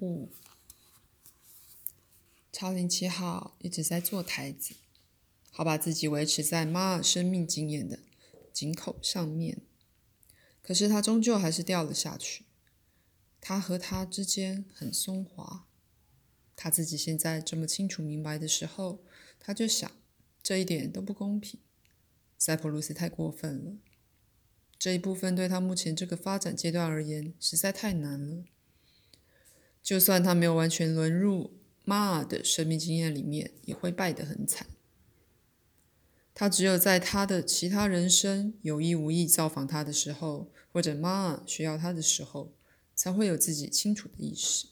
五，超零七号一直在做台子，好把自己维持在马尔生命经验的井口上面。可是他终究还是掉了下去。他和他之间很松滑。他自己现在这么清楚明白的时候，他就想，这一点都不公平。塞浦路斯太过分了。这一部分对他目前这个发展阶段而言实在太难了。就算他没有完全沦入妈尔的生命经验里面，也会败得很惨。他只有在他的其他人生有意无意造访他的时候，或者妈尔需要他的时候，才会有自己清楚的意识。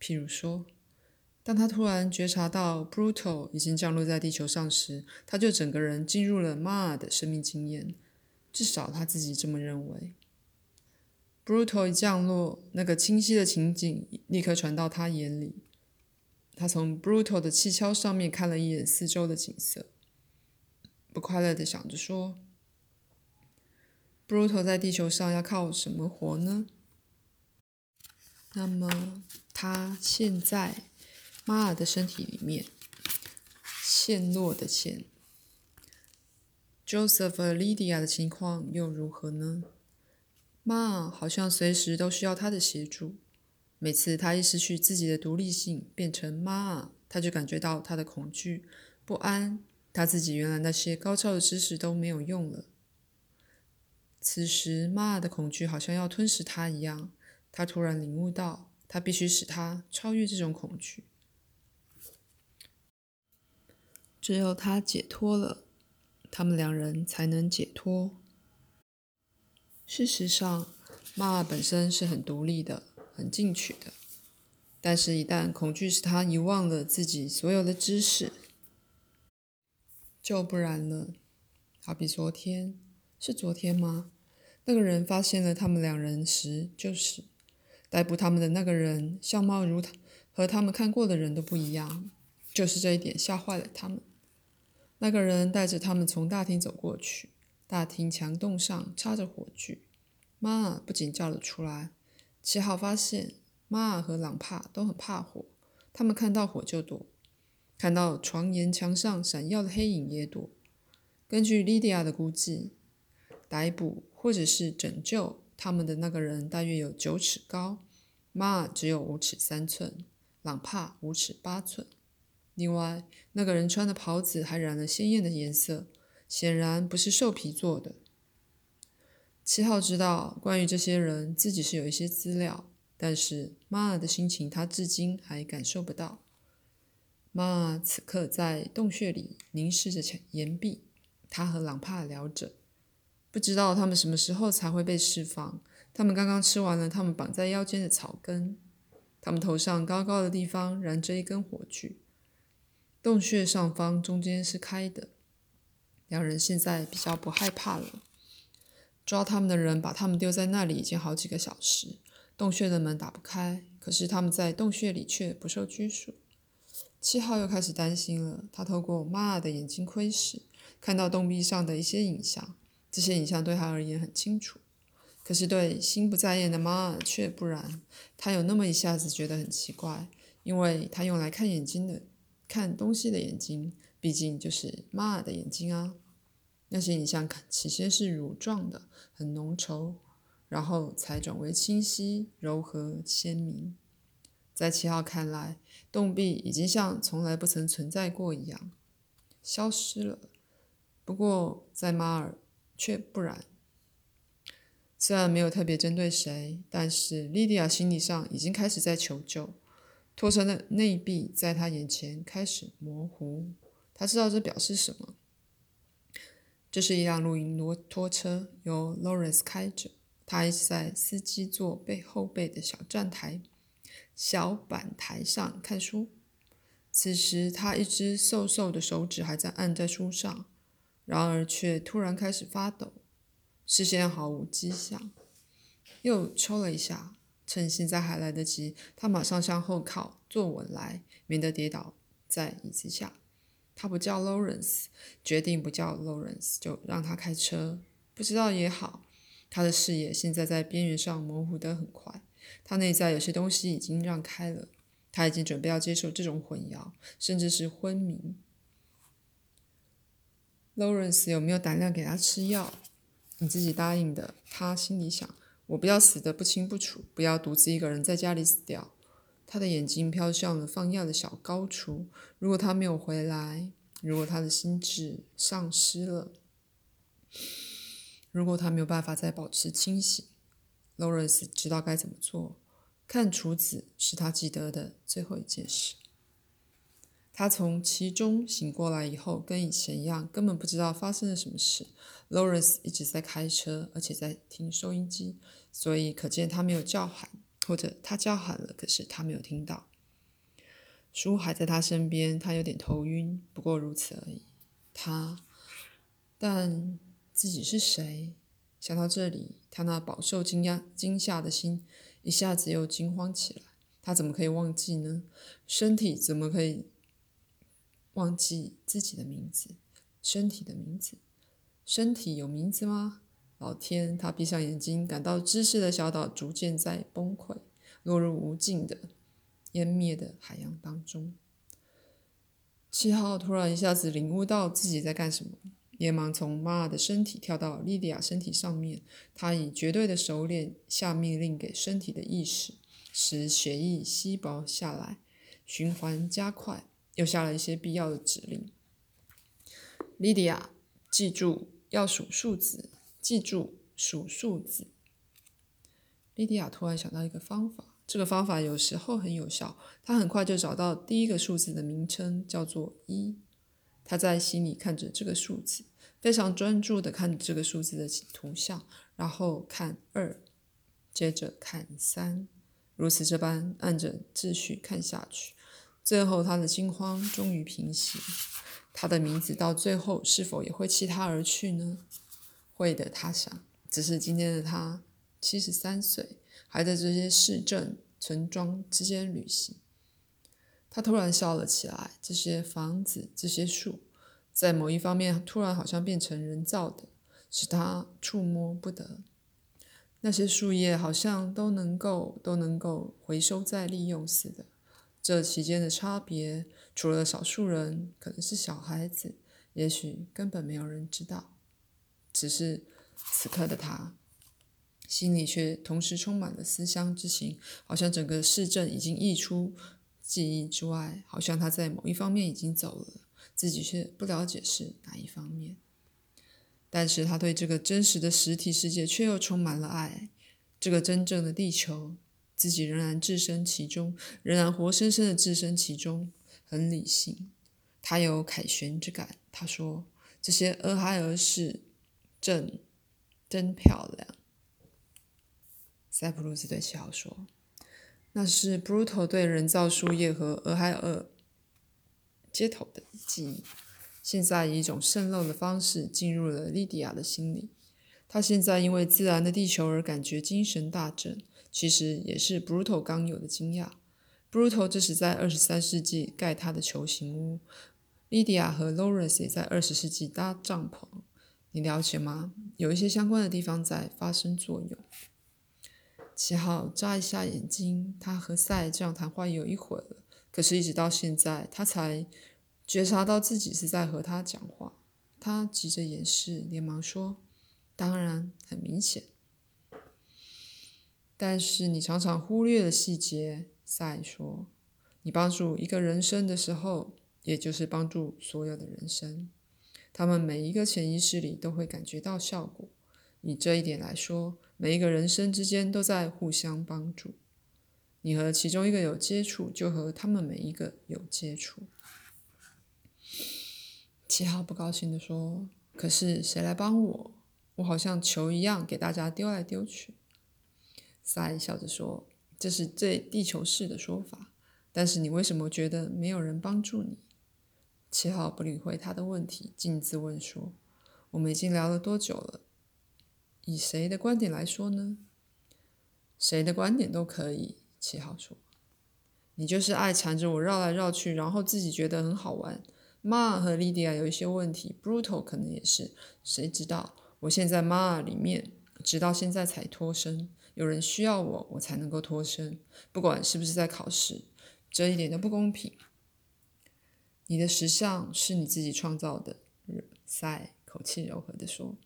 譬如说，当他突然觉察到 Brutal 已经降落在地球上时，他就整个人进入了妈尔的生命经验。至少他自己这么认为。Brutal 一降落，那个清晰的情景立刻传到他眼里。他从 Brutal 的气橇上面看了一眼四周的景色，不快乐的想着说：“Brutal 在地球上要靠什么活呢？”那么他现在妈尔的身体里面，陷落的陷。Joseph 和 Lydia 的情况又如何呢？妈好像随时都需要他的协助。每次他一失去自己的独立性，变成妈，他就感觉到他的恐惧、不安。他自己原来那些高超的知识都没有用了。此时，妈的恐惧好像要吞噬他一样。他突然领悟到，他必须使他超越这种恐惧。只有他解脱了。他们两人才能解脱。事实上，妈妈本身是很独立的、很进取的。但是，一旦恐惧使他遗忘了自己所有的知识，就不然了。好比昨天，是昨天吗？那个人发现了他们两人时，就是逮捕他们的那个人，相貌如他和他们看过的人都不一样。就是这一点吓坏了他们。那个人带着他们从大厅走过去，大厅墙洞上插着火炬。妈尔不仅叫了出来。七号发现妈尔和朗帕都很怕火，他们看到火就躲，看到床沿墙上闪耀的黑影也躲。根据莉迪亚的估计，逮捕或者是拯救他们的那个人大约有九尺高，妈尔只有五尺三寸，朗帕五尺八寸。另外，那个人穿的袍子还染了鲜艳的颜色，显然不是兽皮做的。七号知道关于这些人自己是有一些资料，但是妈妈的心情他至今还感受不到。妈妈此刻在洞穴里凝视着岩壁，他和朗帕聊着，不知道他们什么时候才会被释放。他们刚刚吃完了他们绑在腰间的草根，他们头上高高的地方燃着一根火炬。洞穴上方中间是开的，两人现在比较不害怕了。抓他们的人把他们丢在那里已经好几个小时，洞穴的门打不开，可是他们在洞穴里却不受拘束。七号又开始担心了，他透过妈尔的眼睛窥视，看到洞壁上的一些影像，这些影像对他而言很清楚，可是对心不在焉的妈尔却不然。他有那么一下子觉得很奇怪，因为他用来看眼睛的。看东西的眼睛，毕竟就是妈尔的眼睛啊。那些影像看起先是乳状的，很浓稠，然后才转为清晰、柔和、鲜明。在七号看来，洞壁已经像从来不曾存在过一样，消失了。不过在马尔却不然。虽然没有特别针对谁，但是莉迪亚心理上已经开始在求救。拖车的内壁在他眼前开始模糊，他知道这表示什么。这是一辆露营摩托车，由 Lawrence 开着。他一直在司机座背后背的小站台、小板台上看书。此时，他一只瘦瘦的手指还在按在书上，然而却突然开始发抖，视线毫无迹象，又抽了一下。趁现在还来得及，他马上向后靠，坐稳来，免得跌倒在椅子下。他不叫 Lawrence，决定不叫 Lawrence，就让他开车。不知道也好，他的视野现在在边缘上模糊得很快，他内在有些东西已经让开了，他已经准备要接受这种混淆，甚至是昏迷。Lawrence 有没有胆量给他吃药？你自己答应的。他心里想：我不要死得不清不楚，不要独自一个人在家里死掉。他的眼睛飘向了放药的小高处。如果他没有回来，如果他的心智丧失了，如果他没有办法再保持清醒，Lawrence 知道该怎么做。看厨子是他记得的最后一件事。他从其中醒过来以后，跟以前一样，根本不知道发生了什么事。Lawrence 一直在开车，而且在听收音机，所以可见他没有叫喊，或者他叫喊了，可是他没有听到。书还在他身边，他有点头晕，不过如此而已。他，但自己是谁？想到这里，他那饱受惊讶、惊吓的心一下子又惊慌起来。他怎么可以忘记呢？身体怎么可以？忘记自己的名字，身体的名字，身体有名字吗？老天！他闭上眼睛，感到知识的小岛逐渐在崩溃，落入无尽的湮灭的海洋当中。七号突然一下子领悟到自己在干什么，连忙从妈妈的身体跳到莉迪亚身体上面。他以绝对的熟练下命令给身体的意识，使血液稀薄下来，循环加快。又下了一些必要的指令。莉迪亚，记住要数数字，记住数数字。莉迪亚突然想到一个方法，这个方法有时候很有效。她很快就找到第一个数字的名称，叫做一。她在心里看着这个数字，非常专注的看这个数字的图像，然后看二，接着看三，如此这般按着秩序看下去。最后，他的惊慌终于平息。他的名字到最后是否也会弃他而去呢？会的，他想。只是今天的他七十三岁，还在这些市镇、村庄之间旅行。他突然笑了起来。这些房子、这些树，在某一方面突然好像变成人造的，使他触摸不得。那些树叶好像都能够、都能够回收再利用似的。这期间的差别，除了少数人，可能是小孩子，也许根本没有人知道。只是此刻的他，心里却同时充满了思乡之情，好像整个市镇已经溢出记忆之外，好像他在某一方面已经走了，自己却不了解是哪一方面。但是他对这个真实的实体世界却又充满了爱，这个真正的地球。自己仍然置身其中，仍然活生生的置身其中，很理性。他有凯旋之感。他说：“这些俄亥俄市镇真漂亮。”塞浦路斯对七号说：“那是 Brutal 对人造树叶和俄亥俄街头的记忆，现在以一种渗漏的方式进入了莉迪亚的心里。他现在因为自然的地球而感觉精神大振。”其实也是 Brutal 刚有的惊讶。Brutal 这是在二十三世纪盖他的球形屋，Lydia 和 Lawrence 也在二十世纪搭帐篷。你了解吗？有一些相关的地方在发生作用。七号眨一下眼睛，他和赛这样谈话有一会了，可是，一直到现在，他才觉察到自己是在和他讲话。他急着掩饰，连忙说：“当然，很明显。”但是你常常忽略了细节，赛说：“你帮助一个人生的时候，也就是帮助所有的人生。他们每一个潜意识里都会感觉到效果。以这一点来说，每一个人生之间都在互相帮助。你和其中一个有接触，就和他们每一个有接触。”七号不高兴地说：“可是谁来帮我？我好像球一样，给大家丢来丢去。”三笑着说：“这是最地球式的说法。但是你为什么觉得没有人帮助你？”七号不理会他的问题，径自问说：“我们已经聊了多久了？以谁的观点来说呢？谁的观点都可以。”七号说：“你就是爱缠着我绕来绕去，然后自己觉得很好玩。玛尔和莉迪亚有一些问题，Brutal 可能也是。谁知道？我现在玛尔里面，直到现在才脱身。”有人需要我，我才能够脱身，不管是不是在考试，这一点都不公平。你的时尚是你自己创造的，赛口气柔和地说：“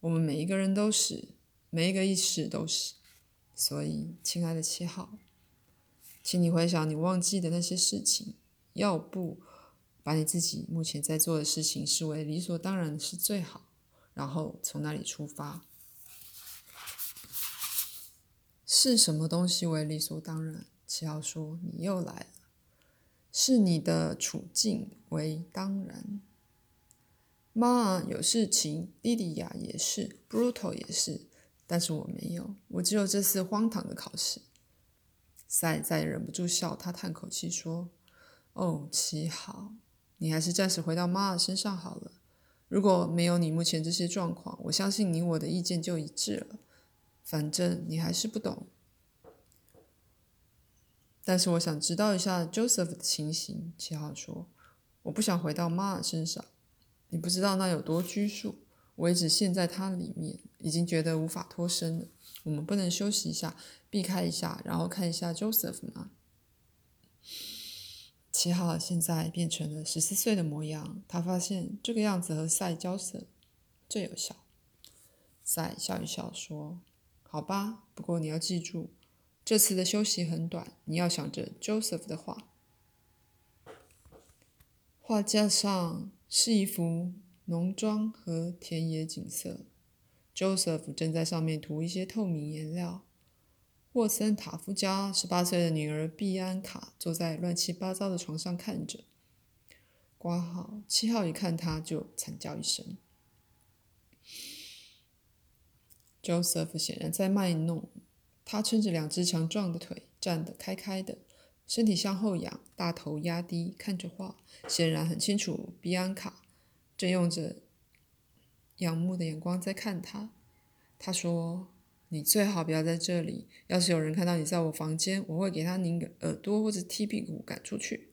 我们每一个人都是，每一个意识都是。所以，亲爱的七号，请你回想你忘记的那些事情，要不把你自己目前在做的事情视为理所当然是最好，然后从那里出发。”是什么东西为理所当然？七号说：“你又来了。是你的处境为当然。妈有事情，莉莉亚也是，Brutal 也是，但是我没有，我只有这次荒唐的考试。”赛再也忍不住笑，他叹口气说：“哦，奇好，你还是暂时回到妈身上好了。如果没有你目前这些状况，我相信你我的意见就一致了。”反正你还是不懂，但是我想知道一下 Joseph 的情形。七号说：“我不想回到妈妈身上，你不知道那有多拘束。我一直陷在它里面，已经觉得无法脱身了。我们不能休息一下，避开一下，然后看一下 Joseph 吗？”七号现在变成了十四岁的模样，他发现这个样子和赛交涉最有效。赛笑一笑说。好吧，不过你要记住，这次的休息很短。你要想着 Joseph 的画。画架上是一幅农庄和田野景色，Joseph 正在上面涂一些透明颜料。沃森塔夫家十八岁的女儿碧安卡坐在乱七八糟的床上看着。挂号七号一看他就惨叫一声。Joseph 显然在卖弄，他撑着两只强壮的腿，站得开开的，身体向后仰，大头压低，看着画，显然很清楚。比安卡正用着仰慕的眼光在看他。他说：“你最好不要在这里。要是有人看到你在我房间，我会给他拧个耳朵或者踢屁股赶出去。”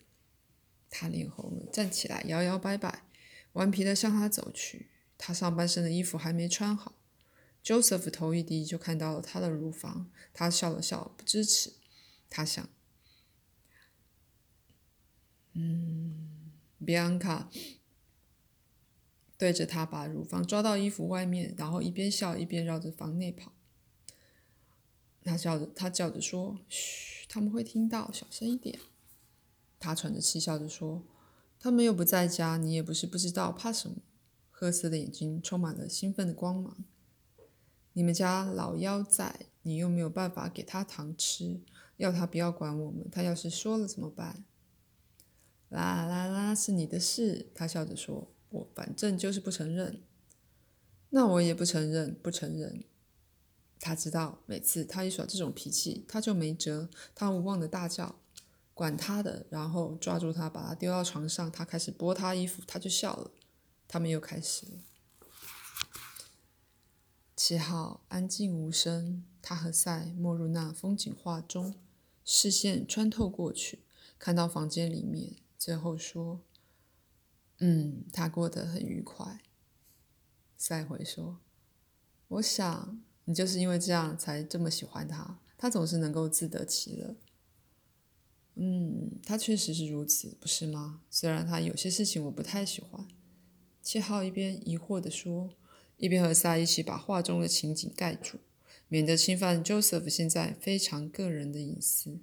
他脸红了，站起来，摇摇摆摆，顽皮地向他走去。他上半身的衣服还没穿好。Joseph 头一低，就看到了他的乳房。他笑了笑，不支持。他想：“嗯。”，Bianca 对着他把乳房抓到衣服外面，然后一边笑一边绕着房内跑。他叫着，他叫着说：“嘘，他们会听到，小声一点。”他喘着气笑着说：“他们又不在家，你也不是不知道，怕什么？”褐色的眼睛充满了兴奋的光芒。你们家老妖在，你又没有办法给他糖吃，要他不要管我们。他要是说了怎么办？啦啦啦，是你的事。他笑着说：“我反正就是不承认。”那我也不承认，不承认。他知道，每次他一耍这种脾气，他就没辙。他无望的大叫：“管他的！”然后抓住他，把他丢到床上。他开始剥他衣服，他就笑了。他们又开始了。七号安静无声，他和赛没入那风景画中，视线穿透过去，看到房间里面，最后说：“嗯，他过得很愉快。”赛回说：“我想你就是因为这样才这么喜欢他，他总是能够自得其乐。”嗯，他确实是如此，不是吗？虽然他有些事情我不太喜欢。七号一边疑惑地说。一边和萨一起把画中的情景盖住，免得侵犯 Joseph 现在非常个人的隐私。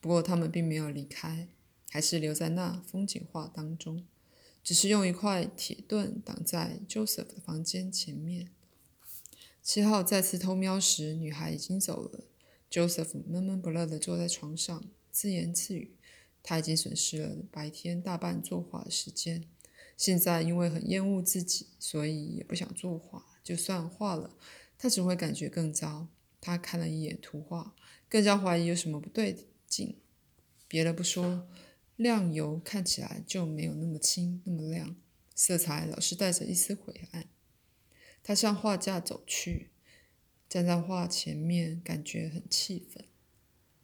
不过他们并没有离开，还是留在那风景画当中，只是用一块铁盾挡在 Joseph 的房间前面。七号再次偷瞄时，女孩已经走了。Joseph 闷闷不乐地坐在床上，自言自语：他已经损失了白天大半作画的时间。现在因为很厌恶自己，所以也不想作画。就算画了，他只会感觉更糟。他看了一眼图画，更加怀疑有什么不对劲。别的不说，亮油看起来就没有那么清，那么亮，色彩老是带着一丝灰暗。他向画架走去，站在画前面，感觉很气愤。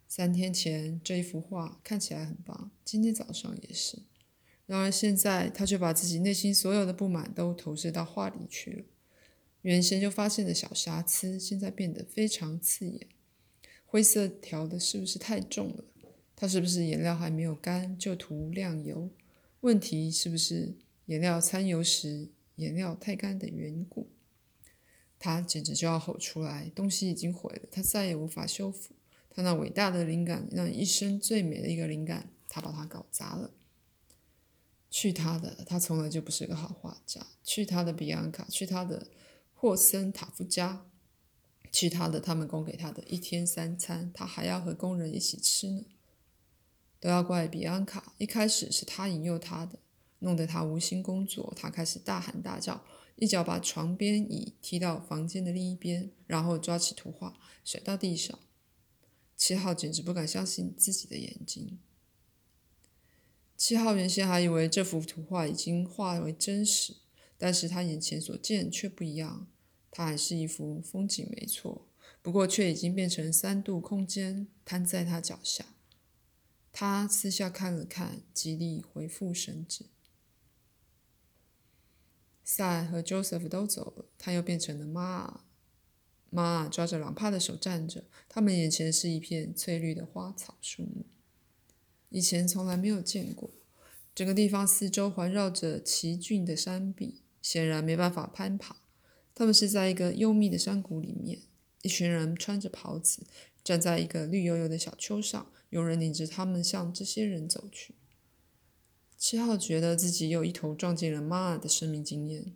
三天前这一幅画看起来很棒，今天早上也是。然而现在，他却把自己内心所有的不满都投射到画里去了。原先就发现的小瑕疵，现在变得非常刺眼。灰色调的是不是太重了？它是不是颜料还没有干就涂亮油？问题是不是颜料掺油时颜料太干的缘故？他简直就要吼出来！东西已经毁了，他再也无法修复。他那伟大的灵感，让一生最美的一个灵感，他把它搞砸了。去他的！他从来就不是个好画家。去他的比安卡！去他的霍森塔夫家！去他的！他们供给他的一天三餐，他还要和工人一起吃呢。都要怪比安卡！一开始是他引诱他的，弄得他无心工作。他开始大喊大叫。一脚把床边椅踢到房间的另一边，然后抓起图画甩到地上。七号简直不敢相信自己的眼睛。七号原先还以为这幅图画已经化为真实，但是他眼前所见却不一样。它还是一幅风景，没错，不过却已经变成三度空间，摊在他脚下。他私下看了看，极力恢复神智。赛和 Joseph 都走了，他又变成了妈。妈抓着朗帕的手站着，他们眼前是一片翠绿的花草树木，以前从来没有见过。整个地方四周环绕着奇峻的山壁，显然没办法攀爬。他们是在一个幽密的山谷里面，一群人穿着袍子，站在一个绿油油的小丘上，有人领着他们向这些人走去。七号觉得自己又一头撞进了妈妈的生命经验，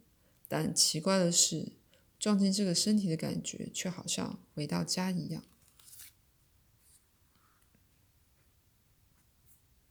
但奇怪的是，撞进这个身体的感觉却好像回到家一样。